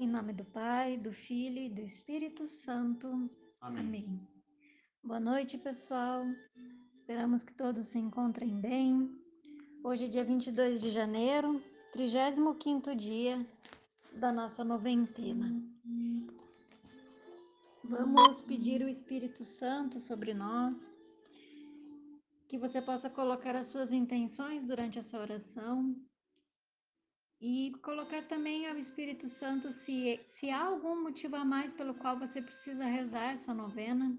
Em nome do Pai, do Filho e do Espírito Santo. Amém. Amém. Boa noite, pessoal. Esperamos que todos se encontrem bem. Hoje é dia 22 de janeiro, 35º dia da nossa noventena. Vamos pedir o Espírito Santo sobre nós, que você possa colocar as suas intenções durante essa oração e colocar também ao Espírito Santo se, se há algum motivo a mais pelo qual você precisa rezar essa novena.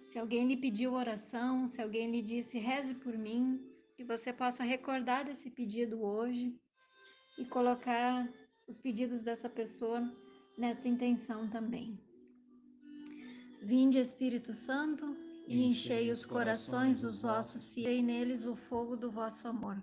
Se alguém lhe pediu oração, se alguém lhe disse reze por mim, que você possa recordar desse pedido hoje e colocar os pedidos dessa pessoa nesta intenção também. Vinde, Espírito Santo, e enchei os corações dos vossos fiéis, e neles o fogo do vosso amor.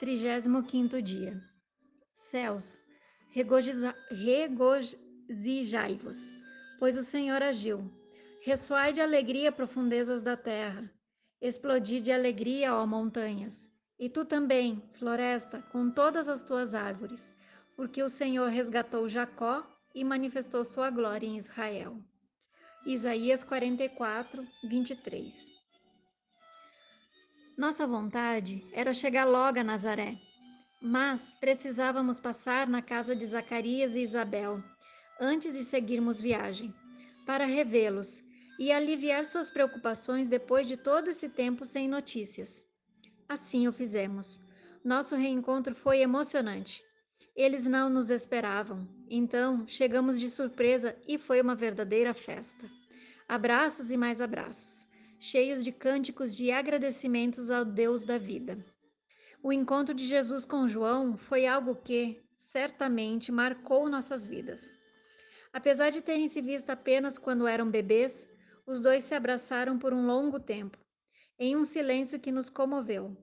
35 dia. Céus, regozijai-vos, pois o Senhor agiu. Ressoai de alegria profundezas da terra. Explodi de alegria, ó montanhas. E tu também, floresta, com todas as tuas árvores, porque o Senhor resgatou Jacó e manifestou sua glória em Israel. Isaías 44, 23 nossa vontade era chegar logo a Nazaré, mas precisávamos passar na casa de Zacarias e Isabel antes de seguirmos viagem, para revê-los e aliviar suas preocupações depois de todo esse tempo sem notícias. Assim o fizemos. Nosso reencontro foi emocionante. Eles não nos esperavam, então chegamos de surpresa e foi uma verdadeira festa. Abraços e mais abraços cheios de cânticos de agradecimentos ao Deus da vida. O encontro de Jesus com João foi algo que, certamente, marcou nossas vidas. Apesar de terem se visto apenas quando eram bebês, os dois se abraçaram por um longo tempo, em um silêncio que nos comoveu.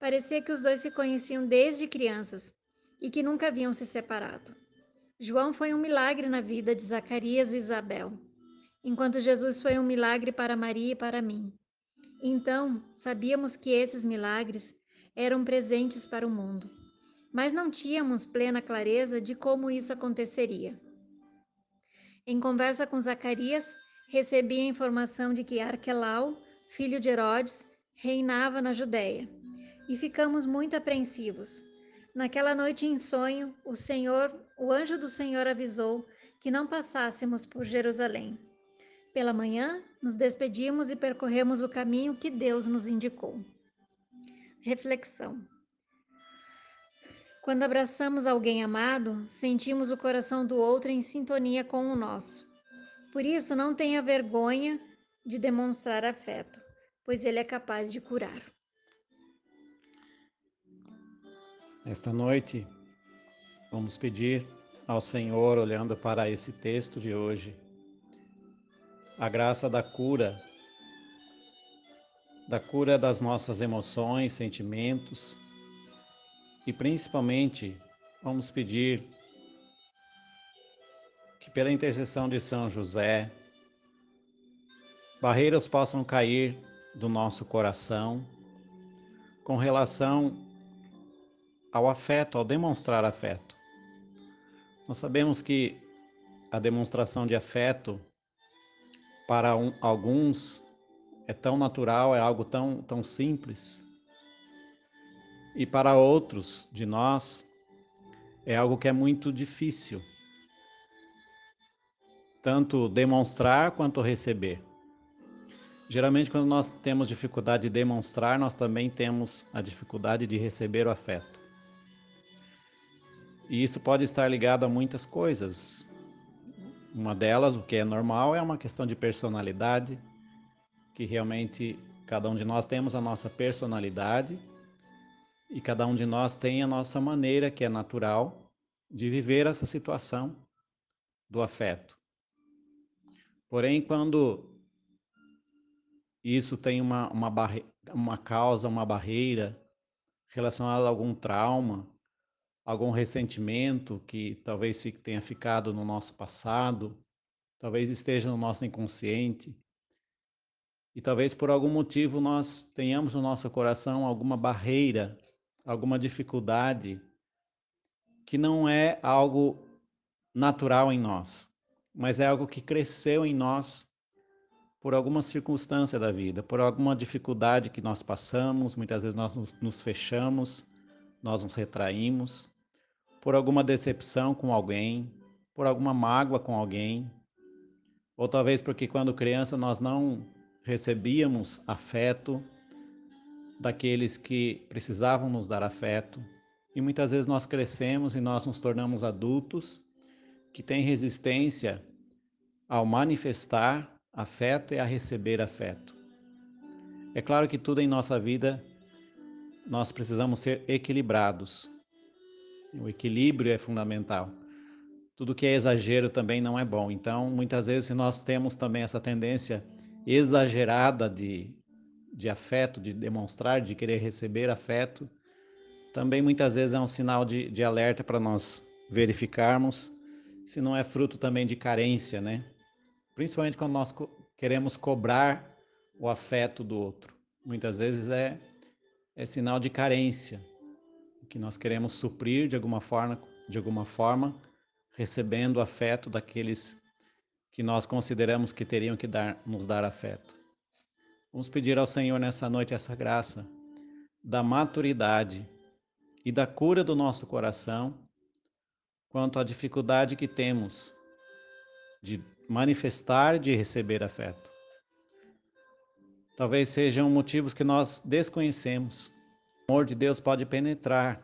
Parecia que os dois se conheciam desde crianças e que nunca haviam se separado. João foi um milagre na vida de Zacarias e Isabel enquanto Jesus foi um milagre para Maria e para mim. Então, sabíamos que esses milagres eram presentes para o mundo, mas não tínhamos plena clareza de como isso aconteceria. Em conversa com Zacarias, recebi a informação de que Arquelau, filho de Herodes, reinava na Judéia, e ficamos muito apreensivos. Naquela noite em sonho, o Senhor, o anjo do Senhor avisou que não passássemos por Jerusalém. Pela manhã, nos despedimos e percorremos o caminho que Deus nos indicou. Reflexão. Quando abraçamos alguém amado, sentimos o coração do outro em sintonia com o nosso. Por isso, não tenha vergonha de demonstrar afeto, pois ele é capaz de curar. Esta noite, vamos pedir ao Senhor, olhando para esse texto de hoje, a graça da cura, da cura das nossas emoções, sentimentos e principalmente vamos pedir que pela intercessão de São José, barreiras possam cair do nosso coração com relação ao afeto, ao demonstrar afeto. Nós sabemos que a demonstração de afeto para um, alguns é tão natural, é algo tão, tão simples. E para outros de nós é algo que é muito difícil, tanto demonstrar quanto receber. Geralmente, quando nós temos dificuldade de demonstrar, nós também temos a dificuldade de receber o afeto. E isso pode estar ligado a muitas coisas, uma delas, o que é normal, é uma questão de personalidade, que realmente cada um de nós temos a nossa personalidade e cada um de nós tem a nossa maneira que é natural de viver essa situação do afeto. Porém, quando isso tem uma, uma, barre... uma causa, uma barreira relacionada a algum trauma, algum ressentimento que talvez tenha ficado no nosso passado, talvez esteja no nosso inconsciente, e talvez por algum motivo nós tenhamos no nosso coração alguma barreira, alguma dificuldade que não é algo natural em nós, mas é algo que cresceu em nós por alguma circunstância da vida, por alguma dificuldade que nós passamos, muitas vezes nós nos fechamos, nós nos retraímos, por alguma decepção com alguém, por alguma mágoa com alguém, ou talvez porque quando criança nós não recebíamos afeto daqueles que precisavam nos dar afeto, e muitas vezes nós crescemos e nós nos tornamos adultos que têm resistência ao manifestar afeto e a receber afeto. É claro que tudo em nossa vida nós precisamos ser equilibrados. O equilíbrio é fundamental. Tudo que é exagero também não é bom. Então, muitas vezes, nós temos também essa tendência exagerada de, de afeto, de demonstrar, de querer receber afeto, também muitas vezes é um sinal de, de alerta para nós verificarmos se não é fruto também de carência, né? Principalmente quando nós co queremos cobrar o afeto do outro. Muitas vezes é, é sinal de carência, que nós queremos suprir de alguma forma, de alguma forma, recebendo o afeto daqueles que nós consideramos que teriam que dar, nos dar afeto. Vamos pedir ao Senhor nessa noite essa graça da maturidade e da cura do nosso coração quanto à dificuldade que temos de manifestar, de receber afeto. Talvez sejam motivos que nós desconhecemos. O amor de Deus pode penetrar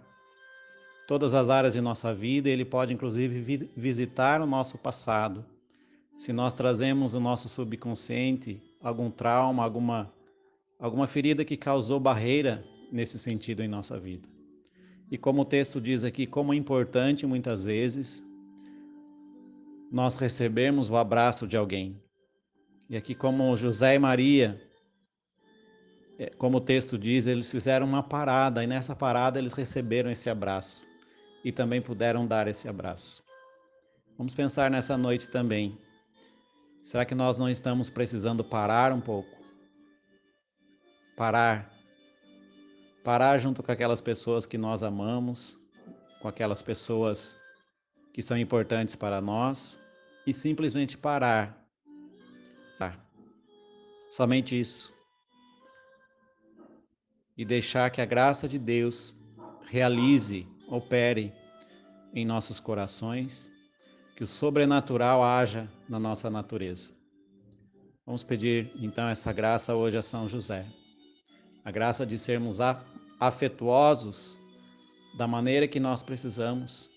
todas as áreas de nossa vida, ele pode inclusive visitar o nosso passado. Se nós trazemos o nosso subconsciente algum trauma, alguma alguma ferida que causou barreira nesse sentido em nossa vida. E como o texto diz aqui, como é importante muitas vezes nós recebermos o abraço de alguém. E aqui, como José e Maria, como o texto diz, eles fizeram uma parada, e nessa parada eles receberam esse abraço e também puderam dar esse abraço. Vamos pensar nessa noite também. Será que nós não estamos precisando parar um pouco? Parar. Parar junto com aquelas pessoas que nós amamos, com aquelas pessoas que são importantes para nós e simplesmente parar. Tá. Somente isso. E deixar que a graça de Deus realize, opere em nossos corações, que o sobrenatural haja na nossa natureza. Vamos pedir então essa graça hoje a São José. A graça de sermos afetuosos da maneira que nós precisamos,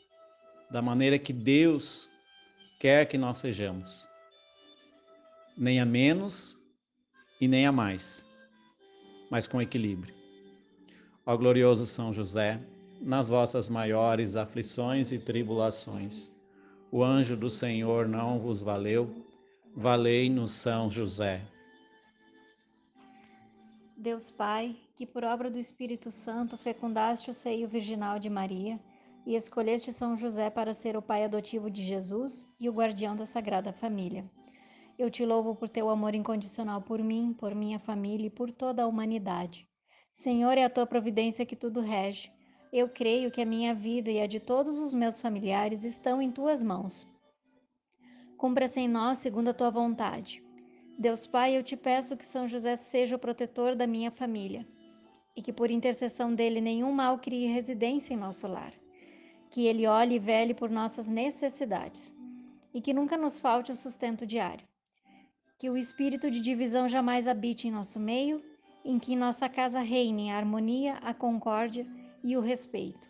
da maneira que Deus quer que nós sejamos, nem a menos e nem a mais, mas com equilíbrio. Ó glorioso São José, nas vossas maiores aflições e tribulações, o anjo do Senhor não vos valeu, valei-nos São José. Deus Pai, que por obra do Espírito Santo fecundaste o seio virginal de Maria, e escolheste São José para ser o pai adotivo de Jesus e o guardião da Sagrada Família. Eu te louvo por teu amor incondicional por mim, por minha família e por toda a humanidade. Senhor, é a tua providência que tudo rege. Eu creio que a minha vida e a de todos os meus familiares estão em tuas mãos. Cumpra-se em nós segundo a tua vontade. Deus Pai, eu te peço que São José seja o protetor da minha família e que por intercessão dele nenhum mal crie residência em nosso lar que Ele olhe e vele por nossas necessidades e que nunca nos falte o sustento diário. Que o espírito de divisão jamais habite em nosso meio, em que nossa casa reine a harmonia, a concórdia e o respeito.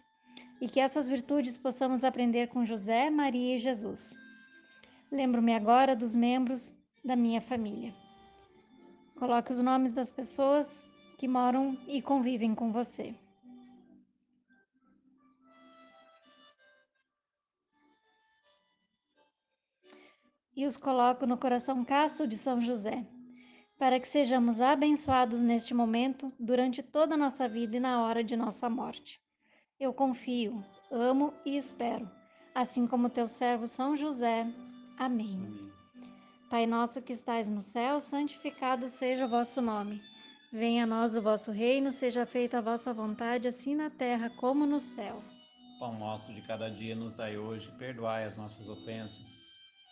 E que essas virtudes possamos aprender com José, Maria e Jesus. Lembro-me agora dos membros da minha família. Coloque os nomes das pessoas que moram e convivem com você. E os coloco no coração casto de São José para que sejamos abençoados neste momento, durante toda a nossa vida e na hora de nossa morte. Eu confio, amo e espero, assim como teu servo São José. Amém. Amém. Pai nosso que estais no céu, santificado seja o vosso nome. Venha a nós o vosso reino, seja feita a vossa vontade, assim na terra como no céu. Pão nosso de cada dia nos dai hoje, perdoai as nossas ofensas,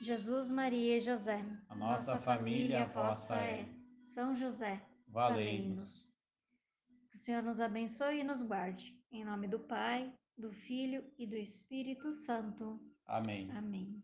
Jesus, Maria e José. A nossa família, a vossa é. São José. Valei-nos. Que o Senhor nos abençoe e nos guarde. Em nome do Pai, do Filho e do Espírito Santo. Amém. Amém.